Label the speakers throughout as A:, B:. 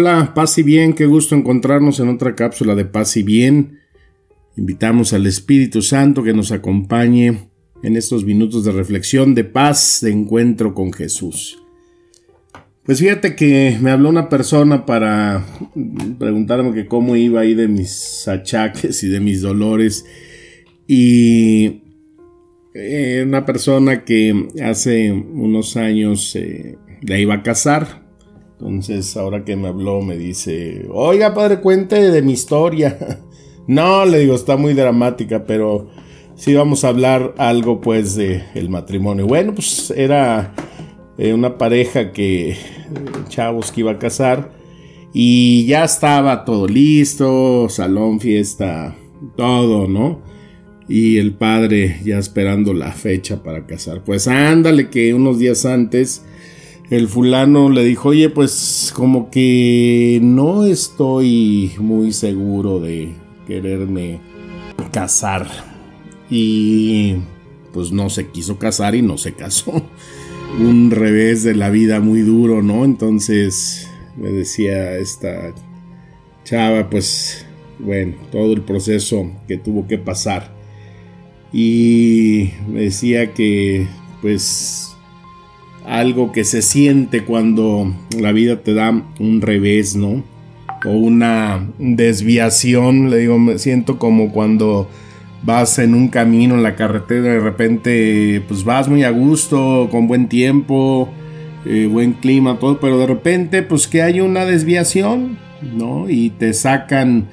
A: Hola, paz y bien, qué gusto encontrarnos en otra cápsula de paz y bien. Invitamos al Espíritu Santo que nos acompañe en estos minutos de reflexión, de paz, de encuentro con Jesús. Pues fíjate que me habló una persona para preguntarme que cómo iba ahí de mis achaques y de mis dolores. Y eh, una persona que hace unos años eh, la iba a casar entonces, ahora que me habló, me dice, oiga, padre, cuente de mi historia. no, le digo, está muy dramática, pero sí vamos a hablar algo, pues, de el matrimonio. Bueno, pues era eh, una pareja que, chavos que iba a casar, y ya estaba todo listo, salón, fiesta, todo, ¿no? Y el padre ya esperando la fecha para casar. Pues ándale que unos días antes el fulano le dijo, oye, pues como que no estoy muy seguro de quererme casar. Y pues no se quiso casar y no se casó. Un revés de la vida muy duro, ¿no? Entonces me decía esta chava, pues bueno, todo el proceso que tuvo que pasar. Y me decía que pues algo que se siente cuando la vida te da un revés, ¿no? O una desviación, le digo, me siento como cuando vas en un camino en la carretera, de repente pues vas muy a gusto, con buen tiempo, eh, buen clima, todo, pero de repente pues que hay una desviación, ¿no? Y te sacan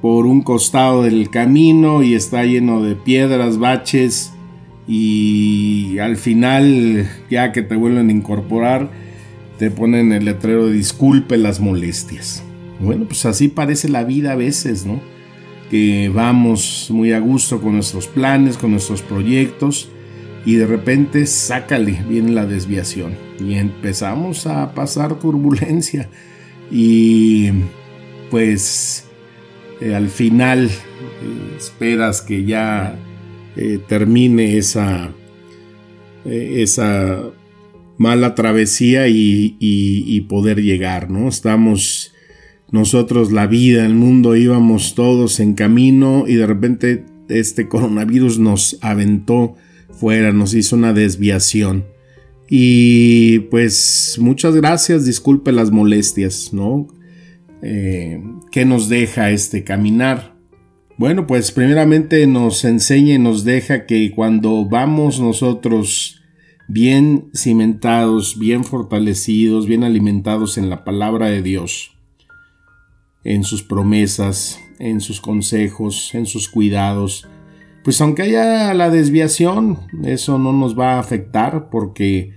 A: por un costado del camino y está lleno de piedras, baches, y al final, ya que te vuelven a incorporar, te ponen el letrero de disculpe las molestias. Bueno, pues así parece la vida a veces, ¿no? Que vamos muy a gusto con nuestros planes, con nuestros proyectos y de repente sácale, viene la desviación y empezamos a pasar turbulencia y pues eh, al final eh, esperas que ya eh, termine esa, eh, esa mala travesía y, poder llegar, ¿no? Estamos nosotros, la vida, el mundo, íbamos todos en camino y de repente este coronavirus nos aventó fuera, nos hizo una desviación. Y pues muchas gracias, disculpe las molestias, ¿no? Eh, ¿Qué nos deja este caminar? Bueno, pues primeramente nos enseña y nos deja que cuando vamos nosotros bien cimentados, bien fortalecidos, bien alimentados en la palabra de Dios, en sus promesas, en sus consejos, en sus cuidados, pues aunque haya la desviación, eso no nos va a afectar porque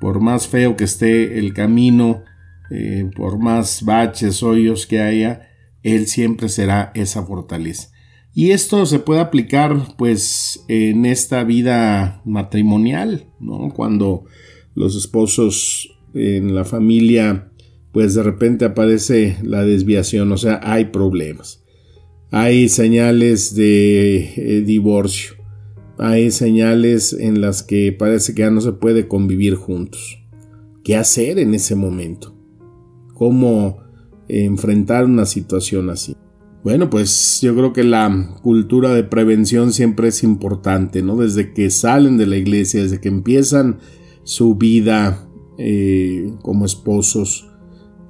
A: por más feo que esté el camino, eh, por más baches, hoyos que haya, Él siempre será esa fortaleza. Y esto se puede aplicar pues en esta vida matrimonial, ¿no? Cuando los esposos en la familia pues de repente aparece la desviación, o sea, hay problemas. Hay señales de eh, divorcio. Hay señales en las que parece que ya no se puede convivir juntos. ¿Qué hacer en ese momento? ¿Cómo enfrentar una situación así? Bueno, pues yo creo que la cultura de prevención siempre es importante, ¿no? Desde que salen de la iglesia, desde que empiezan su vida eh, como esposos,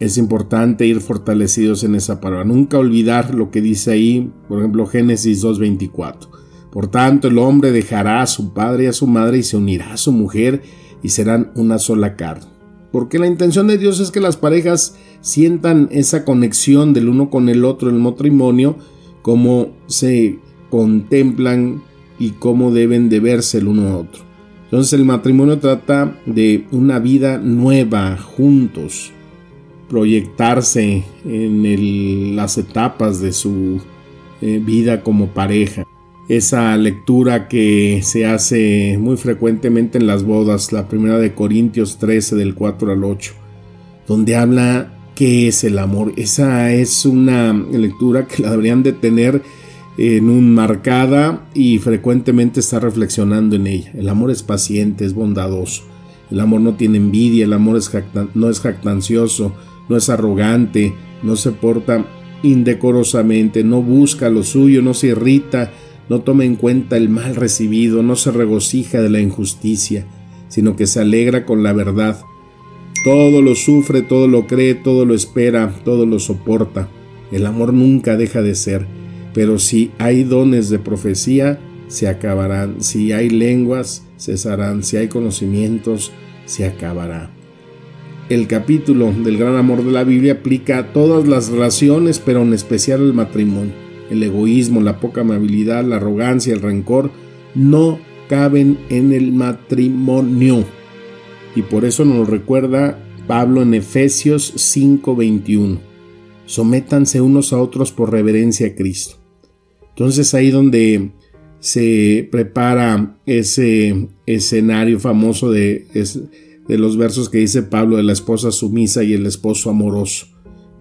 A: es importante ir fortalecidos en esa palabra. Nunca olvidar lo que dice ahí, por ejemplo, Génesis 2.24. Por tanto, el hombre dejará a su padre y a su madre y se unirá a su mujer y serán una sola carne. Porque la intención de Dios es que las parejas sientan esa conexión del uno con el otro en el matrimonio, cómo se contemplan y cómo deben de verse el uno a otro. Entonces el matrimonio trata de una vida nueva juntos, proyectarse en las etapas de su eh, vida como pareja. Esa lectura que se hace muy frecuentemente en las bodas, la primera de Corintios 13 del 4 al 8, donde habla qué es el amor. Esa es una lectura que la deberían de tener en un marcada y frecuentemente estar reflexionando en ella. El amor es paciente, es bondadoso. El amor no tiene envidia, el amor no es jactancioso, no es arrogante, no se porta indecorosamente, no busca lo suyo, no se irrita, no toma en cuenta el mal recibido, no se regocija de la injusticia, sino que se alegra con la verdad. Todo lo sufre, todo lo cree, todo lo espera, todo lo soporta. El amor nunca deja de ser, pero si hay dones de profecía, se acabarán, si hay lenguas, cesarán, si hay conocimientos, se acabará. El capítulo del gran amor de la Biblia aplica a todas las relaciones, pero en especial al matrimonio. El egoísmo, la poca amabilidad, la arrogancia, el rencor no caben en el matrimonio. Y por eso nos recuerda Pablo en Efesios 5:21. Sométanse unos a otros por reverencia a Cristo. Entonces ahí donde se prepara ese escenario famoso de de los versos que dice Pablo de la esposa sumisa y el esposo amoroso.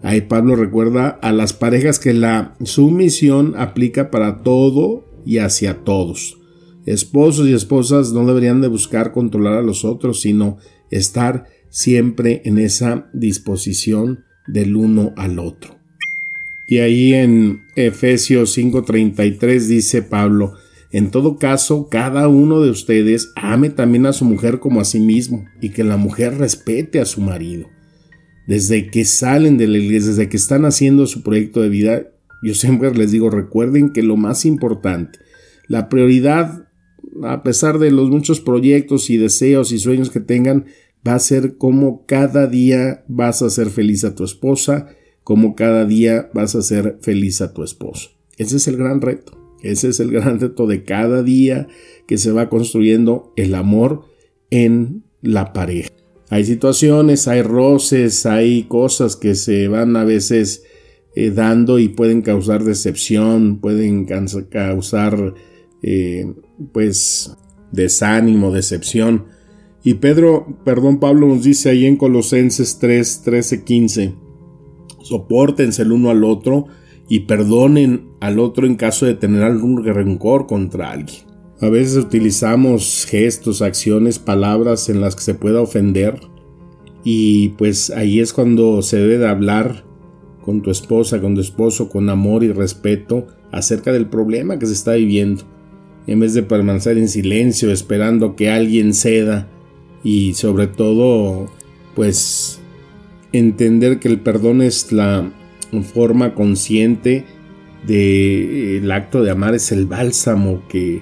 A: Ahí Pablo recuerda a las parejas que la sumisión aplica para todo y hacia todos. Esposos y esposas no deberían de buscar controlar a los otros, sino estar siempre en esa disposición del uno al otro. Y ahí en Efesios 5:33 dice Pablo, en todo caso, cada uno de ustedes ame también a su mujer como a sí mismo y que la mujer respete a su marido. Desde que salen de la iglesia, desde que están haciendo su proyecto de vida, yo siempre les digo, recuerden que lo más importante, la prioridad, a pesar de los muchos proyectos y deseos y sueños que tengan, va a ser cómo cada día vas a ser feliz a tu esposa, cómo cada día vas a ser feliz a tu esposo. Ese es el gran reto. Ese es el gran reto de cada día que se va construyendo el amor en la pareja. Hay situaciones, hay roces, hay cosas que se van a veces eh, dando y pueden causar decepción, pueden causar eh, pues desánimo, decepción. Y Pedro, perdón, Pablo nos dice ahí en Colosenses 3, 13, 15, soportense el uno al otro y perdonen al otro en caso de tener algún rencor contra alguien. A veces utilizamos gestos, acciones, palabras en las que se pueda ofender y pues ahí es cuando se debe de hablar con tu esposa, con tu esposo, con amor y respeto acerca del problema que se está viviendo, en vez de permanecer en silencio esperando que alguien ceda y sobre todo pues entender que el perdón es la forma consciente del acto de amar es el bálsamo que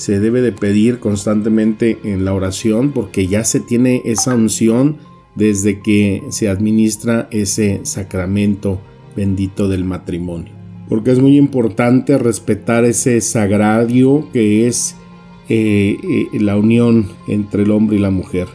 A: se debe de pedir constantemente en la oración porque ya se tiene esa unción desde que se administra ese sacramento bendito del matrimonio. Porque es muy importante respetar ese sagrario que es eh, eh, la unión entre el hombre y la mujer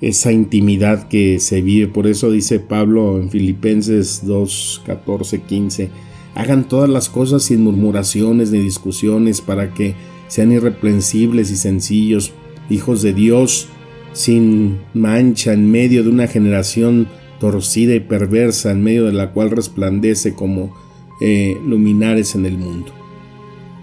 A: esa intimidad que se vive. Por eso dice Pablo en Filipenses 2, 14, 15, hagan todas las cosas sin murmuraciones ni discusiones para que sean irreprensibles y sencillos, hijos de Dios, sin mancha en medio de una generación torcida y perversa, en medio de la cual resplandece como eh, luminares en el mundo.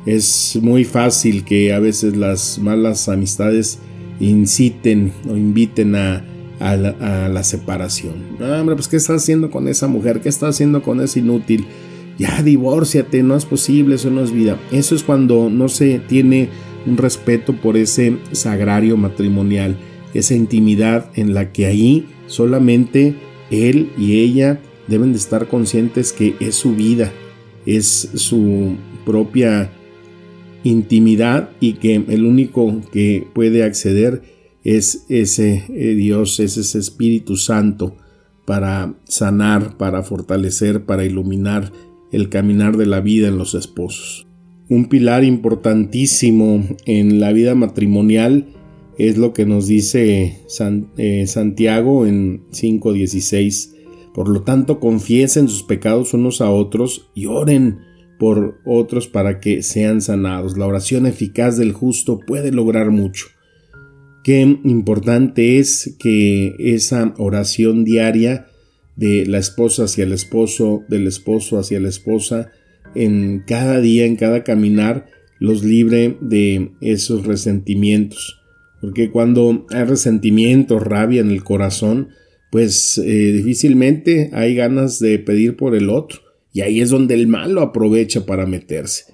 A: Es muy fácil que a veces las malas amistades inciten o inviten a, la, separación. hombre, pues ¿qué estás haciendo con esa mujer? ¿Qué estás haciendo con ese inútil? Ya divórciate, no es posible, eso no es vida. Eso es cuando no se tiene un respeto por ese sagrario matrimonial, esa intimidad en la que ahí solamente él y ella deben de estar conscientes que es su vida, es su propia intimidad y que el único que puede acceder es ese eh, Dios, es ese Espíritu Santo para sanar, para fortalecer, para iluminar el caminar de la vida en los esposos. Un pilar importantísimo en la vida matrimonial es lo que nos dice eh, Santiago en 5.16. Por lo tanto, confiesen sus pecados unos a otros y oren por otros para que sean sanados. La oración eficaz del justo puede lograr mucho. Qué importante es que esa oración diaria de la esposa hacia el esposo, del esposo hacia la esposa, en cada día, en cada caminar, los libre de esos resentimientos. Porque cuando hay resentimiento, rabia en el corazón, pues eh, difícilmente hay ganas de pedir por el otro. Y ahí es donde el malo aprovecha para meterse.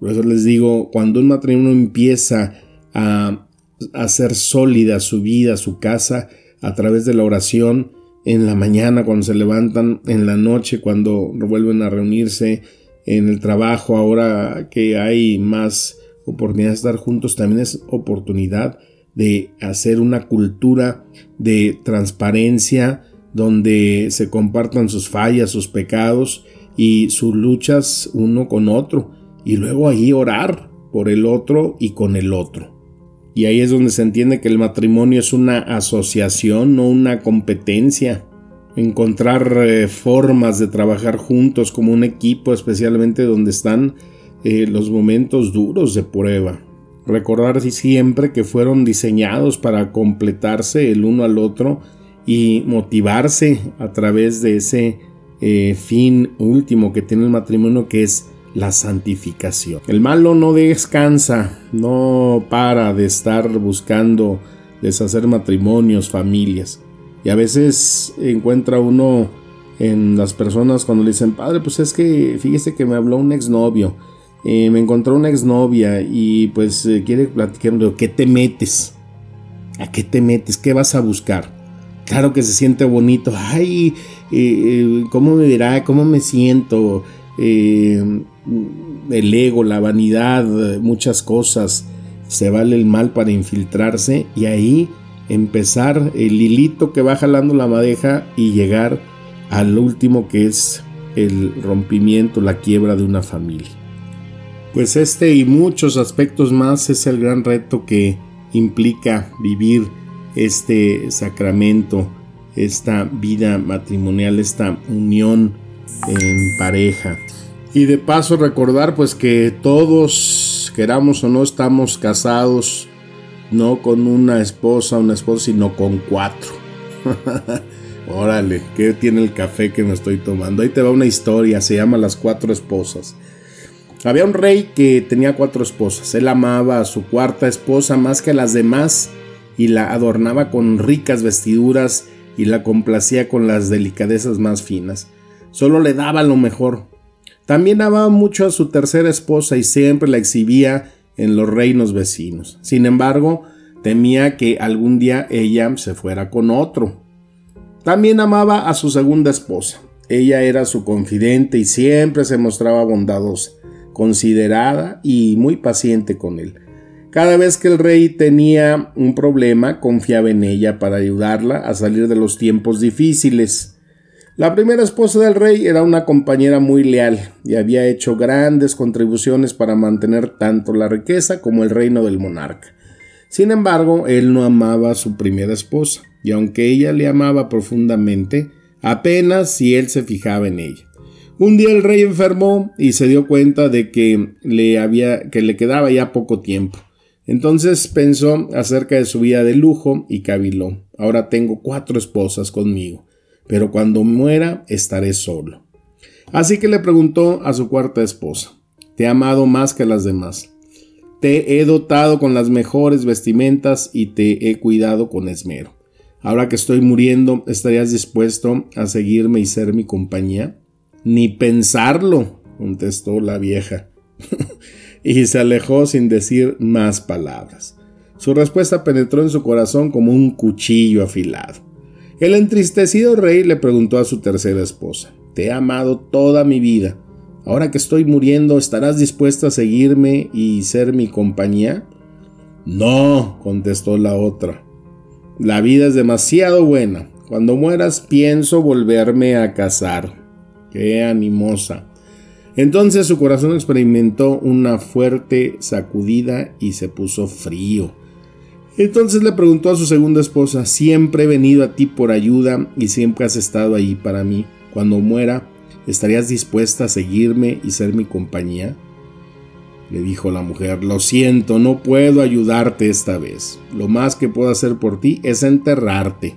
A: Por eso les digo, cuando un matrimonio empieza a hacer sólida su vida, su casa, a través de la oración, en la mañana cuando se levantan, en la noche cuando vuelven a reunirse, en el trabajo, ahora que hay más oportunidad de estar juntos, también es oportunidad de hacer una cultura de transparencia donde se compartan sus fallas, sus pecados y sus luchas uno con otro y luego ahí orar por el otro y con el otro. Y ahí es donde se entiende que el matrimonio es una asociación, no una competencia. Encontrar eh, formas de trabajar juntos como un equipo, especialmente donde están eh, los momentos duros de prueba. Recordar siempre que fueron diseñados para completarse el uno al otro y motivarse a través de ese eh, fin último que tiene el matrimonio que es la santificación. El malo no descansa, no para de estar buscando deshacer matrimonios, familias. Y a veces encuentra uno en las personas cuando le dicen, padre, pues es que fíjese que me habló un exnovio eh, me encontró una exnovia y pues eh, quiere platicar, ¿qué te metes? ¿A qué te metes? ¿Qué vas a buscar? Claro que se siente bonito, ay, eh, ¿cómo me dirá? ¿Cómo me siento? El ego, la vanidad, muchas cosas, se vale el mal para infiltrarse y ahí empezar el hilito que va jalando la madeja y llegar al último que es el rompimiento, la quiebra de una familia. Pues este y muchos aspectos más es el gran reto que implica vivir este sacramento, esta vida matrimonial, esta unión en pareja. Y de paso recordar pues que todos, queramos o no, estamos casados no con una esposa, una esposa, sino con cuatro. Órale, ¿qué tiene el café que me estoy tomando? Ahí te va una historia, se llama Las Cuatro Esposas. Había un rey que tenía cuatro esposas. Él amaba a su cuarta esposa más que a las demás y la adornaba con ricas vestiduras y la complacía con las delicadezas más finas. Solo le daba lo mejor. También amaba mucho a su tercera esposa y siempre la exhibía en los reinos vecinos. Sin embargo, temía que algún día ella se fuera con otro. También amaba a su segunda esposa. Ella era su confidente y siempre se mostraba bondadosa considerada y muy paciente con él. Cada vez que el rey tenía un problema, confiaba en ella para ayudarla a salir de los tiempos difíciles. La primera esposa del rey era una compañera muy leal y había hecho grandes contribuciones para mantener tanto la riqueza como el reino del monarca. Sin embargo, él no amaba a su primera esposa, y aunque ella le amaba profundamente, apenas si él se fijaba en ella. Un día el rey enfermó y se dio cuenta de que le había que le quedaba ya poco tiempo. Entonces pensó acerca de su vida de lujo y caviló. Ahora tengo cuatro esposas conmigo, pero cuando muera estaré solo. Así que le preguntó a su cuarta esposa, Te he amado más que las demás. Te he dotado con las mejores vestimentas y te he cuidado con esmero. Ahora que estoy muriendo, ¿estarías dispuesto a seguirme y ser mi compañía? Ni pensarlo, contestó la vieja, y se alejó sin decir más palabras. Su respuesta penetró en su corazón como un cuchillo afilado. El entristecido rey le preguntó a su tercera esposa, Te he amado toda mi vida. Ahora que estoy muriendo, ¿estarás dispuesta a seguirme y ser mi compañía? No, contestó la otra. La vida es demasiado buena. Cuando mueras pienso volverme a casar qué animosa. Entonces su corazón experimentó una fuerte sacudida y se puso frío. Entonces le preguntó a su segunda esposa, siempre he venido a ti por ayuda y siempre has estado ahí para mí. Cuando muera, ¿estarías dispuesta a seguirme y ser mi compañía? Le dijo la mujer, lo siento, no puedo ayudarte esta vez. Lo más que puedo hacer por ti es enterrarte.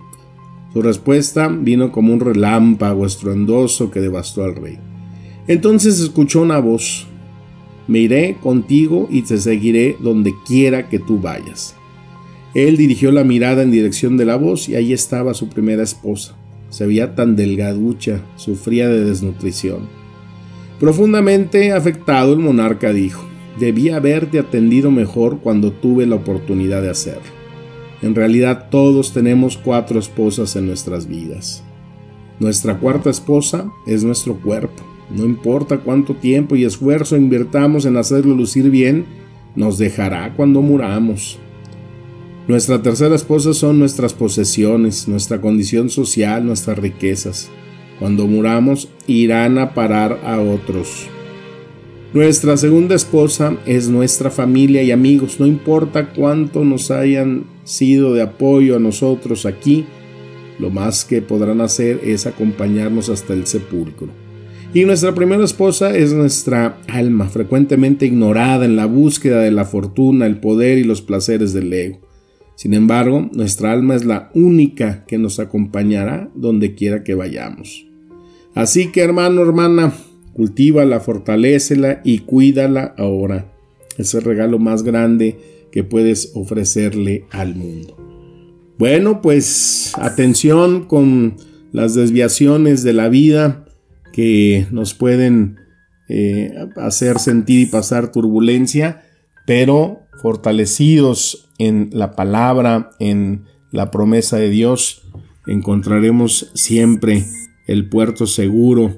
A: Su respuesta vino como un relámpago estruendoso que devastó al rey. Entonces escuchó una voz, me iré contigo y te seguiré donde quiera que tú vayas. Él dirigió la mirada en dirección de la voz y ahí estaba su primera esposa. Se veía tan delgaducha, sufría de desnutrición. Profundamente afectado, el monarca dijo, debí haberte atendido mejor cuando tuve la oportunidad de hacerlo. En realidad todos tenemos cuatro esposas en nuestras vidas. Nuestra cuarta esposa es nuestro cuerpo. No importa cuánto tiempo y esfuerzo invirtamos en hacerlo lucir bien, nos dejará cuando muramos. Nuestra tercera esposa son nuestras posesiones, nuestra condición social, nuestras riquezas. Cuando muramos, irán a parar a otros. Nuestra segunda esposa es nuestra familia y amigos, no importa cuánto nos hayan sido de apoyo a nosotros aquí, lo más que podrán hacer es acompañarnos hasta el sepulcro. Y nuestra primera esposa es nuestra alma, frecuentemente ignorada en la búsqueda de la fortuna, el poder y los placeres del ego. Sin embargo, nuestra alma es la única que nos acompañará donde quiera que vayamos. Así que hermano, hermana, cultívala, fortalécela y cuídala ahora. Es el regalo más grande que puedes ofrecerle al mundo. Bueno, pues atención con las desviaciones de la vida que nos pueden eh, hacer sentir y pasar turbulencia, pero fortalecidos en la palabra, en la promesa de Dios, encontraremos siempre el puerto seguro,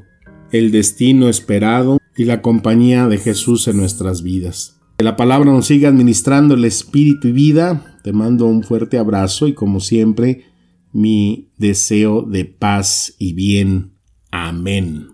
A: el destino esperado y la compañía de Jesús en nuestras vidas. Que la palabra nos siga administrando el espíritu y vida. Te mando un fuerte abrazo y como siempre mi deseo de paz y bien. Amén.